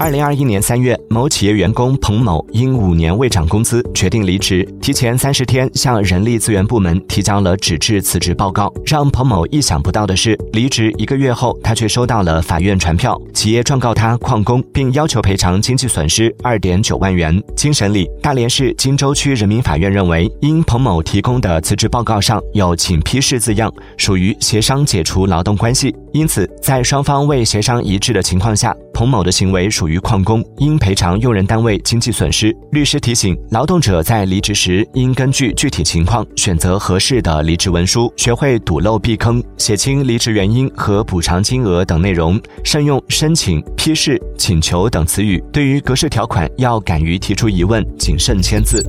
二零二一年三月，某企业员工彭某因五年未涨工资，决定离职，提前三十天向人力资源部门提交了纸质辞职报告。让彭某意想不到的是，离职一个月后，他却收到了法院传票，企业状告他旷工，并要求赔偿经济损失二点九万元。经审理，大连市金州区人民法院认为，因彭某提供的辞职报告上有“请批示”字样，属于协商解除劳动关系，因此在双方未协商一致的情况下。彭某的行为属于旷工，应赔偿用人单位经济损失。律师提醒，劳动者在离职时应根据具体情况选择合适的离职文书，学会堵漏避坑，写清离职原因和补偿金额等内容，慎用申请、批示、请求等词语。对于格式条款，要敢于提出疑问，谨慎签字。